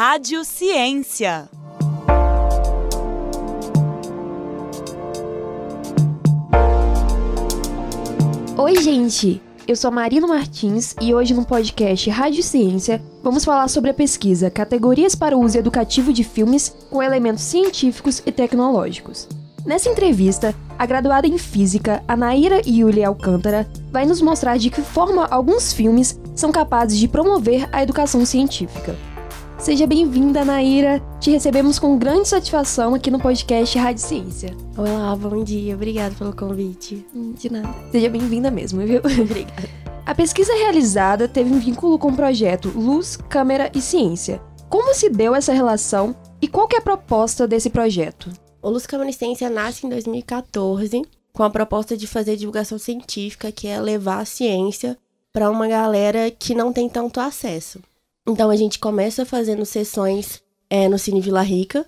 Rádio Ciência. Oi, gente! Eu sou Marina Martins e hoje no podcast Rádio Ciência vamos falar sobre a pesquisa Categorias para o Uso Educativo de Filmes com Elementos Científicos e Tecnológicos. Nessa entrevista, a graduada em Física, Anaíra Yulia Alcântara, vai nos mostrar de que forma alguns filmes são capazes de promover a educação científica. Seja bem-vinda, Naira. Te recebemos com grande satisfação aqui no podcast Rádio Ciência. Olá, bom dia. Obrigada pelo convite. De nada. Seja bem-vinda mesmo, viu? Obrigada. A pesquisa realizada teve um vínculo com o projeto Luz, Câmera e Ciência. Como se deu essa relação e qual é a proposta desse projeto? O Luz, Câmera e Ciência nasce em 2014 com a proposta de fazer divulgação científica, que é levar a ciência para uma galera que não tem tanto acesso. Então a gente começa fazendo sessões é, no Cine Vila Rica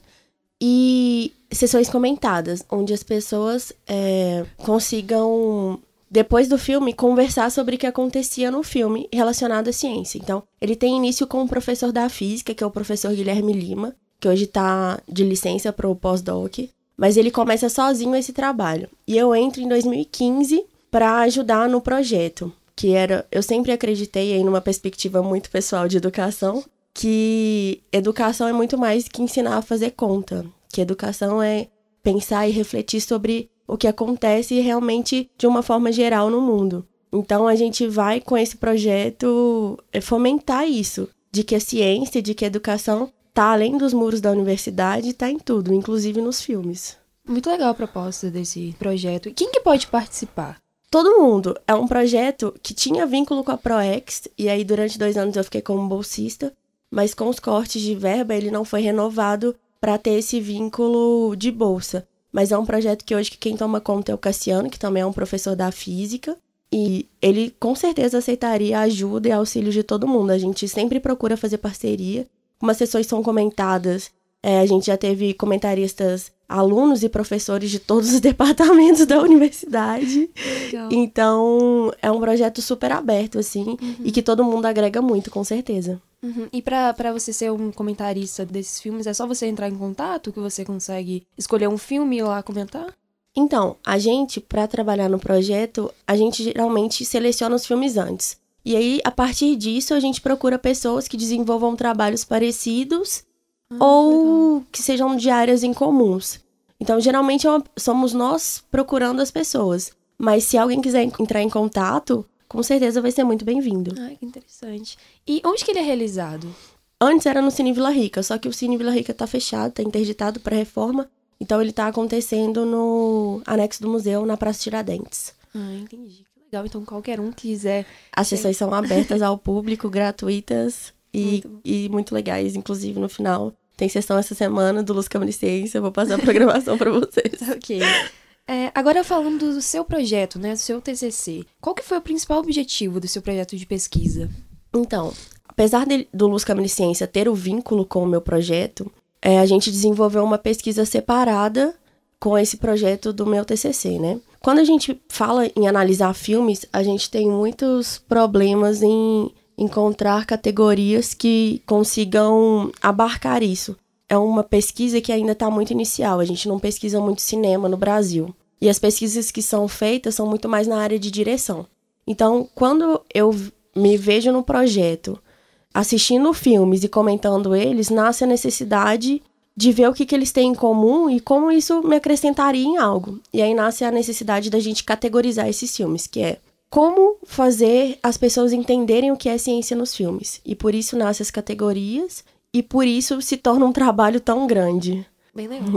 e sessões comentadas, onde as pessoas é, consigam, depois do filme, conversar sobre o que acontecia no filme relacionado à ciência. Então, ele tem início com o professor da física, que é o professor Guilherme Lima, que hoje está de licença para o pós-doc, mas ele começa sozinho esse trabalho. E eu entro em 2015 para ajudar no projeto que era, eu sempre acreditei em numa perspectiva muito pessoal de educação, que educação é muito mais que ensinar a fazer conta, que educação é pensar e refletir sobre o que acontece realmente de uma forma geral no mundo. Então a gente vai com esse projeto é, fomentar isso, de que a ciência, de que a educação está além dos muros da universidade, está em tudo, inclusive nos filmes. Muito legal a proposta desse projeto. Quem que pode participar? Todo mundo. É um projeto que tinha vínculo com a ProEx, e aí durante dois anos eu fiquei como bolsista, mas com os cortes de verba ele não foi renovado para ter esse vínculo de bolsa. Mas é um projeto que hoje quem toma conta é o Cassiano, que também é um professor da física, e ele com certeza aceitaria a ajuda e auxílio de todo mundo. A gente sempre procura fazer parceria. Como as sessões são comentadas, é, a gente já teve comentaristas alunos e professores de todos os departamentos da universidade. Legal. Então, é um projeto super aberto, assim, uhum. e que todo mundo agrega muito, com certeza. Uhum. E para você ser um comentarista desses filmes, é só você entrar em contato que você consegue escolher um filme e lá comentar? Então, a gente, para trabalhar no projeto, a gente geralmente seleciona os filmes antes. E aí, a partir disso, a gente procura pessoas que desenvolvam trabalhos parecidos ah, ou legal. que sejam de áreas em comuns. Então, geralmente é somos nós procurando as pessoas. Mas se alguém quiser entrar em contato, com certeza vai ser muito bem-vindo. Ai, que interessante. E onde que ele é realizado? Antes era no Cine Vila Rica, só que o Cine Vila Rica tá fechado, tá interditado para reforma. Então ele tá acontecendo no anexo do museu, na Praça Tiradentes. Ah, entendi. Que legal. Então qualquer um quiser. As sessões são abertas ao público, gratuitas e muito, e muito legais. Inclusive, no final, tem sessão essa semana do Luz Câmara Ciência, vou passar a programação para vocês. ok. É, agora falando do seu projeto, né, do seu TCC, qual que foi o principal objetivo do seu projeto de pesquisa? Então, apesar de, do Luz Câmara Ciência ter o vínculo com o meu projeto, é, a gente desenvolveu uma pesquisa separada com esse projeto do meu TCC, né? Quando a gente fala em analisar filmes, a gente tem muitos problemas em encontrar categorias que consigam abarcar isso. É uma pesquisa que ainda está muito inicial, a gente não pesquisa muito cinema no Brasil. E as pesquisas que são feitas são muito mais na área de direção. Então, quando eu me vejo no projeto, assistindo filmes e comentando eles, nasce a necessidade de ver o que, que eles têm em comum e como isso me acrescentaria em algo. E aí nasce a necessidade da gente categorizar esses filmes, que é como fazer as pessoas entenderem o que é ciência nos filmes. E por isso nascem as categorias e por isso se torna um trabalho tão grande. Bem legal.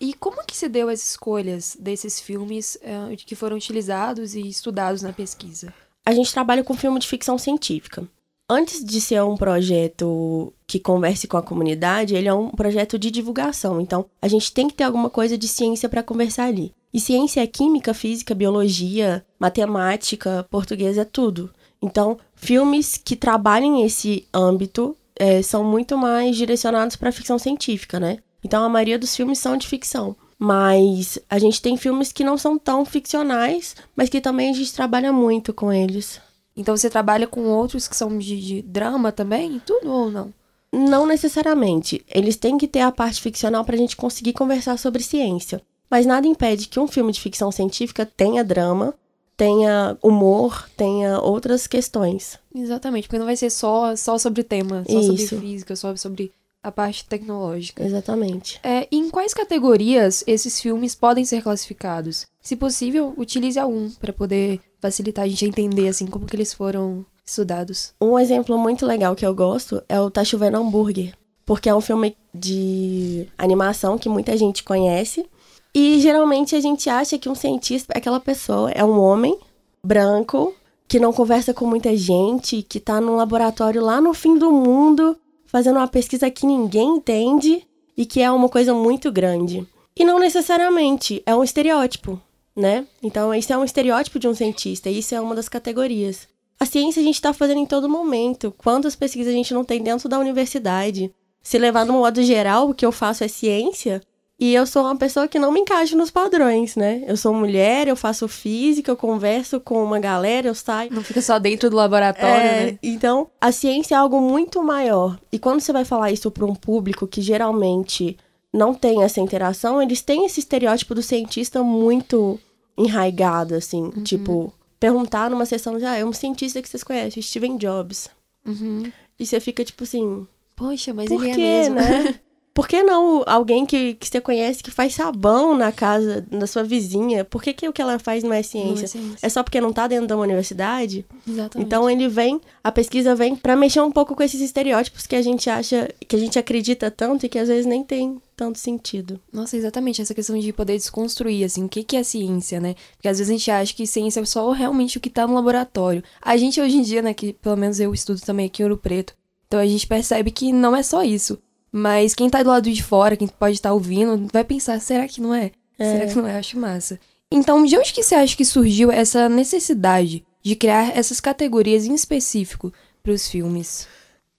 e como que se deu as escolhas desses filmes uh, que foram utilizados e estudados na pesquisa? A gente trabalha com filme de ficção científica. Antes de ser um projeto que converse com a comunidade, ele é um projeto de divulgação. Então, a gente tem que ter alguma coisa de ciência para conversar ali. E ciência é química, física, biologia, matemática, português é tudo. Então, filmes que trabalhem esse âmbito é, são muito mais direcionados para ficção científica, né? Então, a maioria dos filmes são de ficção. Mas a gente tem filmes que não são tão ficcionais, mas que também a gente trabalha muito com eles. Então você trabalha com outros que são de, de drama também? Tudo ou não? Não necessariamente. Eles têm que ter a parte ficcional para a gente conseguir conversar sobre ciência. Mas nada impede que um filme de ficção científica tenha drama, tenha humor, tenha outras questões. Exatamente, porque não vai ser só, só sobre tema, só Isso. sobre física, só sobre a parte tecnológica. Exatamente. É, em quais categorias esses filmes podem ser classificados? Se possível, utilize algum para poder facilitar a gente a entender assim como que eles foram estudados. Um exemplo muito legal que eu gosto é o Tá Chovendo Hambúrguer, porque é um filme de animação que muita gente conhece. E geralmente a gente acha que um cientista é aquela pessoa, é um homem branco que não conversa com muita gente, que tá num laboratório lá no fim do mundo, fazendo uma pesquisa que ninguém entende e que é uma coisa muito grande. E não necessariamente, é um estereótipo, né? Então, isso é um estereótipo de um cientista, e isso é uma das categorias. A ciência a gente está fazendo em todo momento. Quantas pesquisas a gente não tem dentro da universidade? Se levar no modo geral, o que eu faço é ciência, e eu sou uma pessoa que não me encaixa nos padrões, né? Eu sou mulher, eu faço física, eu converso com uma galera, eu saio. Não fica só dentro do laboratório, é, né? Então, a ciência é algo muito maior. E quando você vai falar isso para um público que geralmente não tem essa interação, eles têm esse estereótipo do cientista muito enraigado, assim. Uhum. Tipo, perguntar numa sessão já, ah, é um cientista que vocês conhecem, Steven Jobs. Uhum. E você fica tipo assim. Poxa, mas por ele quê, é mesmo. né? Por que não alguém que, que você conhece que faz sabão na casa da sua vizinha? Por que, que o que ela faz não é ciência? Não é, ciência. é só porque não tá dentro de uma universidade? Exatamente. Então ele vem, a pesquisa vem para mexer um pouco com esses estereótipos que a gente acha, que a gente acredita tanto e que às vezes nem tem tanto sentido. Nossa, exatamente, essa questão de poder desconstruir, assim, o que, que é ciência, né? Porque às vezes a gente acha que ciência é só realmente o que tá no laboratório. A gente hoje em dia, né, que pelo menos eu estudo também aqui em Ouro Preto, então a gente percebe que não é só isso. Mas quem tá do lado de fora, quem pode estar tá ouvindo, vai pensar, será que não é? é? Será que não é? Acho massa. Então, de onde que você acha que surgiu essa necessidade de criar essas categorias em específico para os filmes?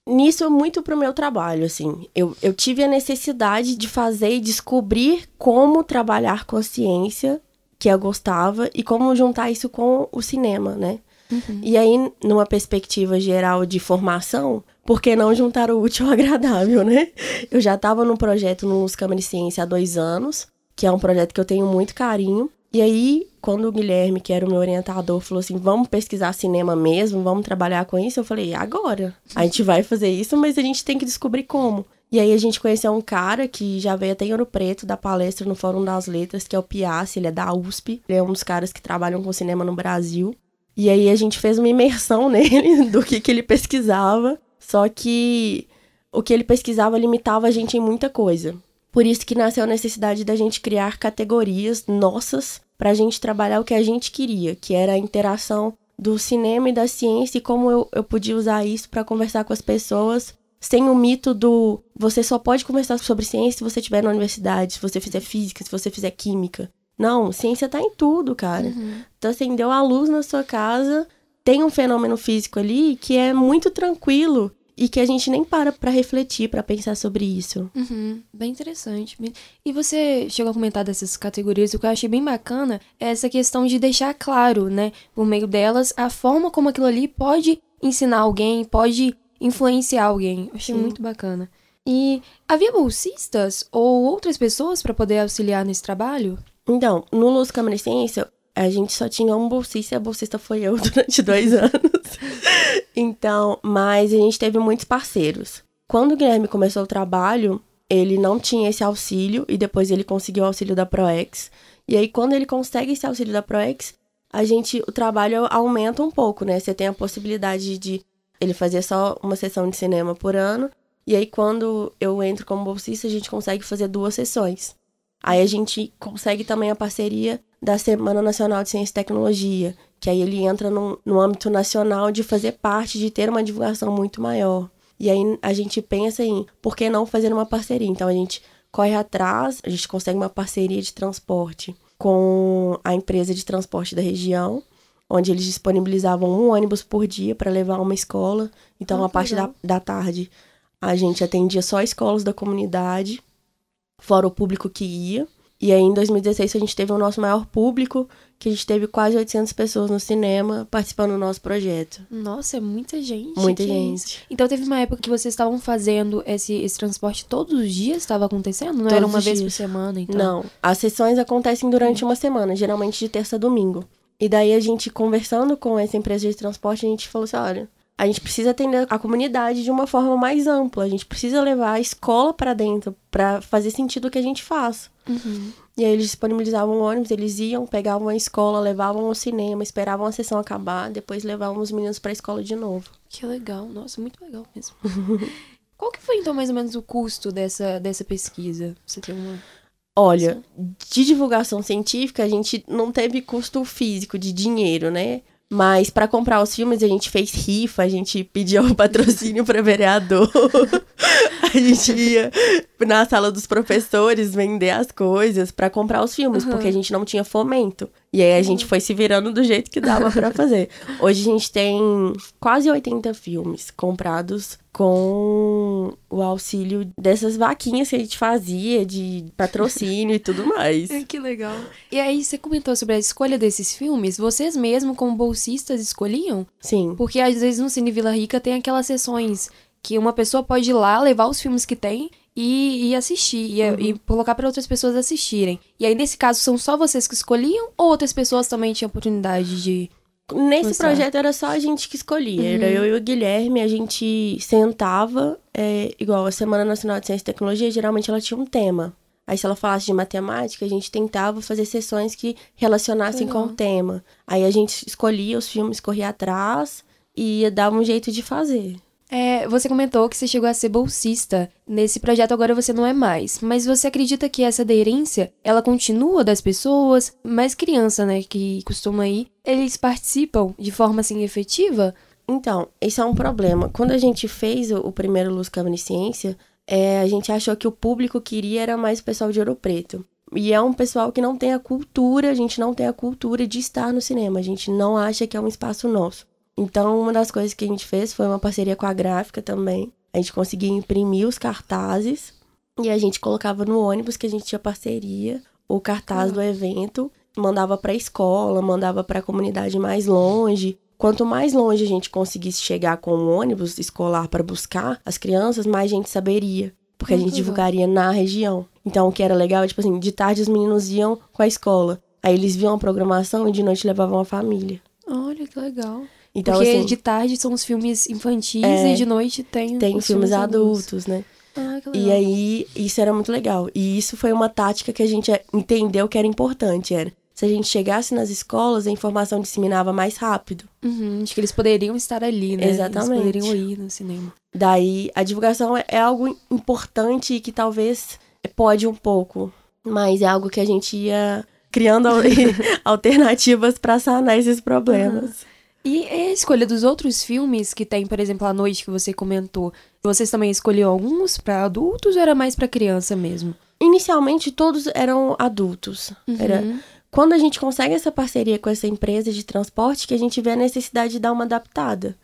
Nisso, muito pro meu trabalho, assim. Eu, eu tive a necessidade de fazer e descobrir como trabalhar com a ciência que eu gostava e como juntar isso com o cinema, né? Uhum. E aí, numa perspectiva geral de formação, por que não juntar o útil ao agradável, né? Eu já estava no projeto no Câmara de Ciência há dois anos, que é um projeto que eu tenho muito carinho. E aí, quando o Guilherme, que era o meu orientador, falou assim: vamos pesquisar cinema mesmo, vamos trabalhar com isso, eu falei: agora. A gente vai fazer isso, mas a gente tem que descobrir como. E aí a gente conheceu um cara que já veio até em Ouro Preto da palestra no Fórum das Letras, que é o Piassi, ele é da USP. Ele é um dos caras que trabalham com cinema no Brasil. E aí a gente fez uma imersão nele do que, que ele pesquisava. Só que o que ele pesquisava limitava a gente em muita coisa. Por isso que nasceu a necessidade da gente criar categorias nossas para a gente trabalhar o que a gente queria, que era a interação do cinema e da ciência e como eu, eu podia usar isso para conversar com as pessoas sem o mito do você só pode conversar sobre ciência se você estiver na universidade, se você fizer física, se você fizer química. Não, ciência tá em tudo, cara. Uhum. Então, acendeu a luz na sua casa, tem um fenômeno físico ali que é muito tranquilo e que a gente nem para para refletir, para pensar sobre isso. Uhum, bem interessante. E você chegou a comentar dessas categorias, o que eu achei bem bacana é essa questão de deixar claro, né, por meio delas, a forma como aquilo ali pode ensinar alguém, pode influenciar alguém. Eu achei Sim. muito bacana. E havia bolsistas ou outras pessoas para poder auxiliar nesse trabalho? Então, no Luz Câmara Ciência, a gente só tinha um bolsista e a bolsista foi eu durante dois anos. então, mas a gente teve muitos parceiros. Quando o Guilherme começou o trabalho, ele não tinha esse auxílio e depois ele conseguiu o auxílio da ProEx. E aí, quando ele consegue esse auxílio da ProEx, a gente, o trabalho aumenta um pouco, né? Você tem a possibilidade de ele fazer só uma sessão de cinema por ano. E aí, quando eu entro como bolsista, a gente consegue fazer duas sessões. Aí a gente consegue também a parceria da Semana Nacional de Ciência e Tecnologia, que aí ele entra no, no âmbito nacional de fazer parte, de ter uma divulgação muito maior. E aí a gente pensa em por que não fazer uma parceria? Então a gente corre atrás, a gente consegue uma parceria de transporte com a empresa de transporte da região, onde eles disponibilizavam um ônibus por dia para levar uma escola. Então, ah, a parte da, da tarde, a gente atendia só escolas da comunidade, fora o público que ia. E aí, em 2016, a gente teve o nosso maior público, que a gente teve quase 800 pessoas no cinema participando do nosso projeto. Nossa, é muita gente. Muita que gente. Então teve uma época que vocês estavam fazendo esse, esse transporte todos os dias? Estava acontecendo? Não Todos era uma vez dias. por semana, então? Não, as sessões acontecem durante uma semana, geralmente de terça a domingo. E daí a gente, conversando com essa empresa de transporte, a gente falou assim: olha, a gente precisa atender a comunidade de uma forma mais ampla. A gente precisa levar a escola pra dentro pra fazer sentido o que a gente faz. Uhum. E aí eles disponibilizavam ônibus, eles iam, pegavam a escola, levavam ao cinema, esperavam a sessão acabar, depois levavam os meninos pra escola de novo. Que legal, nossa, muito legal mesmo. Qual que foi, então, mais ou menos o custo dessa, dessa pesquisa? Você tem uma... Olha, de divulgação científica, a gente não teve custo físico de dinheiro, né? Mas para comprar os filmes, a gente fez rifa, a gente pediu o patrocínio para vereador. a gente ia na sala dos professores vender as coisas para comprar os filmes, porque a gente não tinha fomento. E aí a gente foi se virando do jeito que dava para fazer. Hoje a gente tem quase 80 filmes comprados com o auxílio dessas vaquinhas que a gente fazia de patrocínio e tudo mais. que legal. E aí, você comentou sobre a escolha desses filmes. Vocês mesmo, como bolsistas, escolhiam? Sim. Porque às vezes no Cine Vila Rica tem aquelas sessões que uma pessoa pode ir lá, levar os filmes que tem e, e assistir. E, e colocar para outras pessoas assistirem. E aí, nesse caso, são só vocês que escolhiam? Ou outras pessoas também tinham oportunidade de... Nesse Nossa. projeto era só a gente que escolhia. Era eu e o Guilherme, a gente sentava, é, igual a Semana Nacional de Ciência e Tecnologia, geralmente ela tinha um tema. Aí se ela falasse de matemática, a gente tentava fazer sessões que relacionassem com o tema. Aí a gente escolhia os filmes, corria atrás e ia dar um jeito de fazer. É, você comentou que você chegou a ser bolsista. Nesse projeto agora você não é mais. Mas você acredita que essa aderência, ela continua das pessoas? Mais criança, né, que costuma ir, eles participam de forma, assim, efetiva? Então, esse é um problema. Quando a gente fez o, primeiro Luz Câmara Ciência, é, a gente achou que o público queria era mais o pessoal de Ouro Preto. E é um pessoal que não tem a cultura, a gente não tem a cultura de estar no cinema. A gente não acha que é um espaço nosso. Então, uma das coisas que a gente fez foi uma parceria com a gráfica também. A gente conseguia imprimir os cartazes e a gente colocava no ônibus que a gente tinha parceria o cartaz do evento, mandava para a escola, mandava para a comunidade mais longe. Quanto mais longe a gente conseguisse chegar com o ônibus escolar para buscar as crianças, mais gente saberia, porque a gente divulgaria na região. Então, o que era legal, tipo assim, de tarde os meninos iam com a escola. Aí eles viam a programação e de noite levavam a família. Olha, que legal. Então, Porque assim, de tarde são os filmes infantis É. e de noite tem, tem os filmes adultos, né? Ah, que legal. E aí, isso era muito legal. E isso foi uma tática que a gente entendeu que era importante, era. Se a gente chegasse nas escolas, a informação disseminava mais rápido. Uhum, de que eles poderiam estar ali, né? Exatamente. Eles poderiam ir no cinema. Daí, a divulgação é, é algo importante e que talvez pode um pouco, mas é algo que a gente ia criando al- alternativas para sanar esses problemas. E a escolha dos outros filmes que tem, por exemplo, a noite que você comentou, vocês também escolheram alguns pra adultos ou era mais pra criança mesmo? Inicialmente, todos eram adultos. Era, Uhum. quando a gente consegue essa parceria com essa empresa de transporte, que a gente vê a necessidade de dar uma adaptada.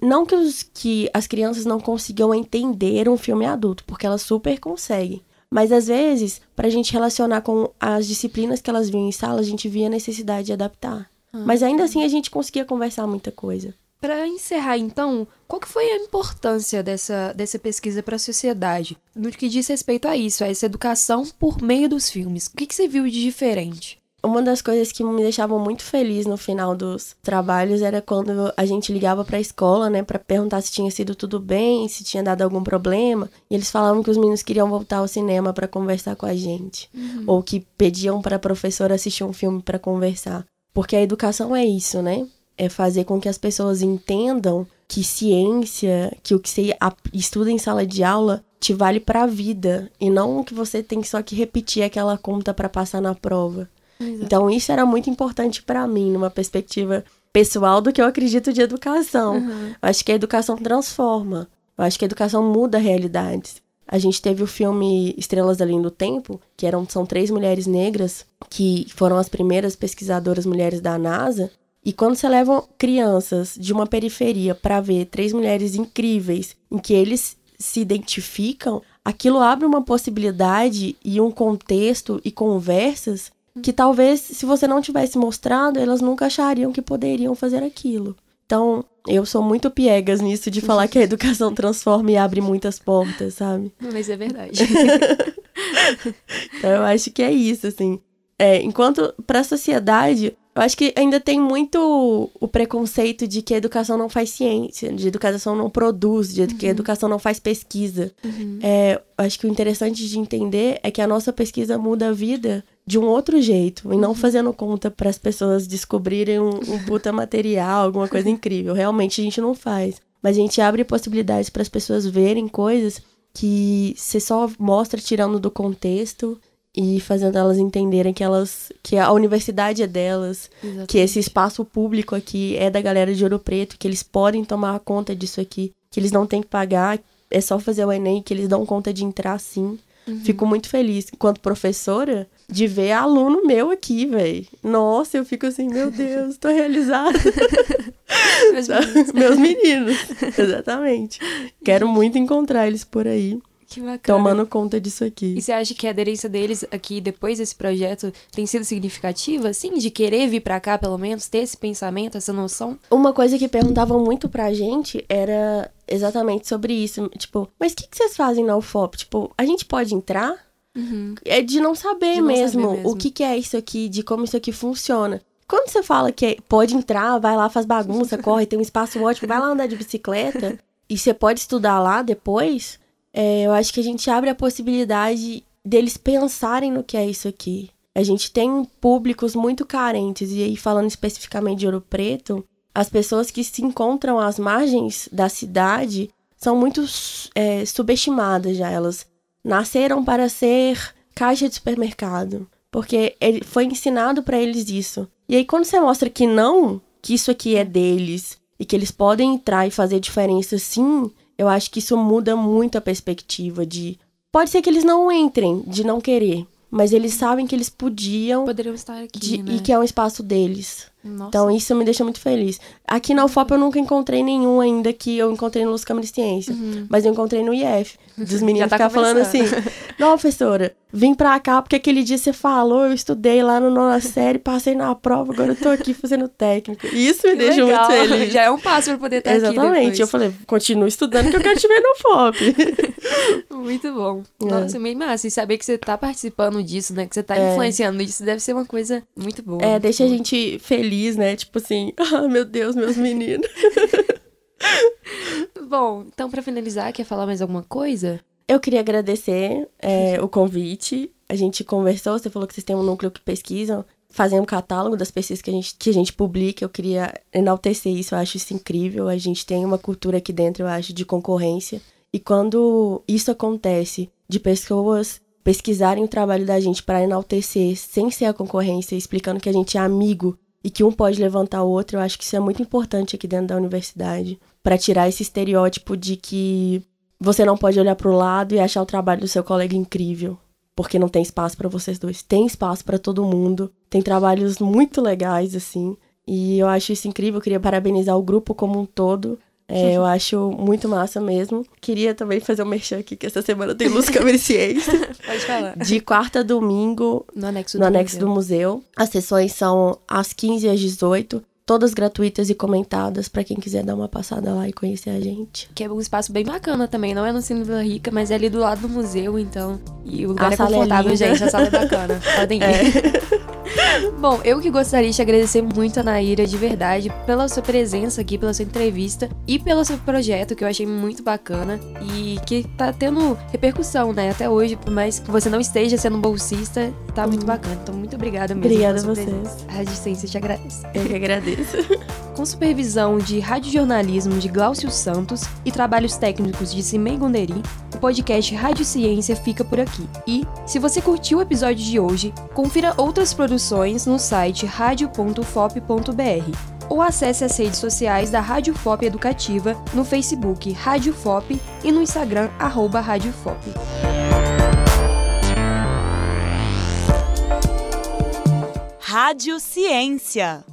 Não que, os, que as crianças não consigam entender um filme adulto, porque elas super conseguem. Mas às vezes, pra gente relacionar com as disciplinas que elas viam em sala, a gente via a necessidade de adaptar. Mas ainda assim a gente conseguia conversar muita coisa. Pra encerrar, então, qual que foi a importância dessa, dessa pesquisa pra sociedade? No que diz respeito a isso, a essa educação por meio dos filmes. O que, que você viu de diferente? Uma das coisas que me deixavam muito feliz no final dos trabalhos era quando a gente ligava pra escola, né, Pra perguntar se tinha sido tudo bem, se tinha dado algum problema, e eles falavam que os meninos queriam voltar ao cinema pra conversar com a gente, ou que pediam pra professora assistir um filme pra conversar. Porque a educação é isso, né? É fazer com que as pessoas entendam que ciência, que o que você estuda em sala de aula te vale pra vida e não que você tem só que repetir aquela conta pra passar na prova. Então isso era muito importante pra mim, numa perspectiva pessoal do que eu acredito de educação. Eu acho que a educação transforma. Eu acho que a educação muda realidades. A gente teve o filme Estrelas Além do Tempo, que eram, são três mulheres negras que foram as primeiras pesquisadoras mulheres da NASA. E quando você leva crianças de uma periferia pra ver três mulheres incríveis, em que eles se identificam, aquilo abre uma possibilidade e um contexto e conversas que talvez, se você não tivesse mostrado, elas nunca achariam que poderiam fazer aquilo. Então, eu sou muito piegas nisso de falar que a educação transforma e abre muitas portas, sabe? Mas é verdade. então, eu acho que é isso, assim. É, enquanto para a sociedade, eu acho que ainda tem muito o preconceito de que a educação não faz ciência, de educação não produz, de que a uhum. educação não faz pesquisa. Uhum. É, eu acho que o interessante de entender é que a nossa pesquisa muda a vida de um outro jeito, e não uhum. fazendo conta para as pessoas descobrirem um, um puta material, alguma coisa incrível. Realmente a gente não faz. Mas a gente abre possibilidades para as pessoas verem coisas que você só mostra tirando do contexto e fazendo elas entenderem que elas que a universidade é delas, Exatamente. que esse espaço público aqui é da galera de Ouro Preto, que eles podem tomar conta disso aqui, que eles não têm que pagar, é só fazer o ENEM que eles dão conta de entrar sim. Uhum. Fico muito feliz, enquanto professora, de ver aluno meu aqui, velho. Nossa, eu fico assim, meu Deus, tô realizada. Meus meninos. Meus meninos, exatamente. Quero muito encontrar eles por aí. Que bacana. Tomando conta disso aqui. E você acha que a aderência deles aqui, depois desse projeto, tem sido significativa? Sim, de querer vir para cá, pelo menos, ter esse pensamento, essa noção? Uma coisa que perguntavam muito pra gente era exatamente sobre isso. Tipo, mas o que, que vocês fazem na UFOP? Tipo, a gente pode entrar? Uhum. É de não saber, de não mesmo, saber mesmo o que, que é isso aqui, de como isso aqui funciona. Quando você fala que pode entrar, vai lá, faz bagunça, corre, tem um espaço ótimo, vai lá andar de bicicleta e você pode estudar lá depois, é, eu acho que a gente abre a possibilidade deles pensarem no que é isso aqui. A gente tem públicos muito carentes, e aí falando especificamente de Ouro Preto, as pessoas que se encontram às margens da cidade são muito é, subestimadas já. Elas nasceram para ser caixa de supermercado, porque ele, foi ensinado para eles isso. E aí quando você mostra que não, que isso aqui é deles e que eles podem entrar e fazer diferença sim, eu acho que isso muda muito a perspectiva de. Pode ser que eles não entrem, de não querer, mas eles sabem que eles podiam. Poderiam estar aqui. De, né? E que é um espaço deles. Nossa. Então isso me deixa muito feliz. Aqui na UFOP eu nunca encontrei nenhum ainda que eu encontrei no Luz Câmara de Ciência. Uhum. Mas eu encontrei no IF. Dos meninos tá ficar falando assim: Não, professora, vim pra cá porque aquele dia você falou, eu estudei lá no nona série, passei na prova, agora eu tô aqui fazendo técnico. Isso me que deixa legal. muito feliz. Já é um passo pra poder estar Exatamente. aqui. Exatamente. Eu falei, continuo estudando que eu quero te ver no FOP. muito bom. É. Nossa, meio massa. E saber que você tá participando disso, né? Que você tá é. influenciando isso deve ser uma coisa muito boa. É, deixa boa. a gente feliz, né? Tipo assim, ah, meu Deus, meus meninos. Bom, então para finalizar, quer falar mais alguma coisa? Eu queria agradecer é, o convite. A gente conversou, você falou que vocês têm um núcleo que pesquisam, fazem um catálogo das pesquisas que a gente, que a gente publica. Eu queria enaltecer isso, eu acho isso incrível. A gente tem uma cultura aqui dentro, eu acho, de concorrência. E quando isso acontece, de pessoas pesquisarem o trabalho da gente para enaltecer, sem ser a concorrência, explicando que a gente é amigo e que um pode levantar o outro, eu acho que isso é muito importante aqui dentro da universidade, para tirar esse estereótipo de que você não pode olhar para o lado e achar o trabalho do seu colega incrível, porque não tem espaço para vocês dois. Tem espaço para todo mundo. Tem trabalhos muito legais assim, e eu acho isso incrível. Eu queria parabenizar o grupo como um todo é, eu acho muito massa mesmo. Queria também fazer um merchan aqui, que essa semana tem Luz Câmara e Ciência. Pode falar. De quarta a domingo, no anexo, no do, anexo museu. do museu. As sessões são às 15 e às 18 todas gratuitas e comentadas para quem quiser dar uma passada lá e conhecer a gente. Que é um espaço bem bacana também, não é no Cine Vila Rica, mas é ali do lado do museu, então. E o lugar a é, é confortável, é gente, a sala é bacana. Podem ir. É. Bom, eu que gostaria de agradecer muito a Naira, de verdade, pela sua presença aqui, pela sua entrevista e pelo seu projeto, que eu achei muito bacana e que tá tendo repercussão, né, até hoje, por mais que você não esteja sendo bolsista, tá muito hum. bacana. Então, muito obrigada mesmo. Obrigada a vocês. A Rádio Ciência te agradece. Eu que agradeço. Com supervisão de radiojornalismo de Glaucio Santos e trabalhos técnicos de Cimei Gonderi, o podcast Rádio Ciência fica por aqui. E, se você curtiu o episódio de hoje, confira outras produções no site radio.fop.br ou acesse as redes sociais da Rádio Fop Educativa no Facebook Rádio Fop e no Instagram arroba Rádio Fop. Rádio Ciência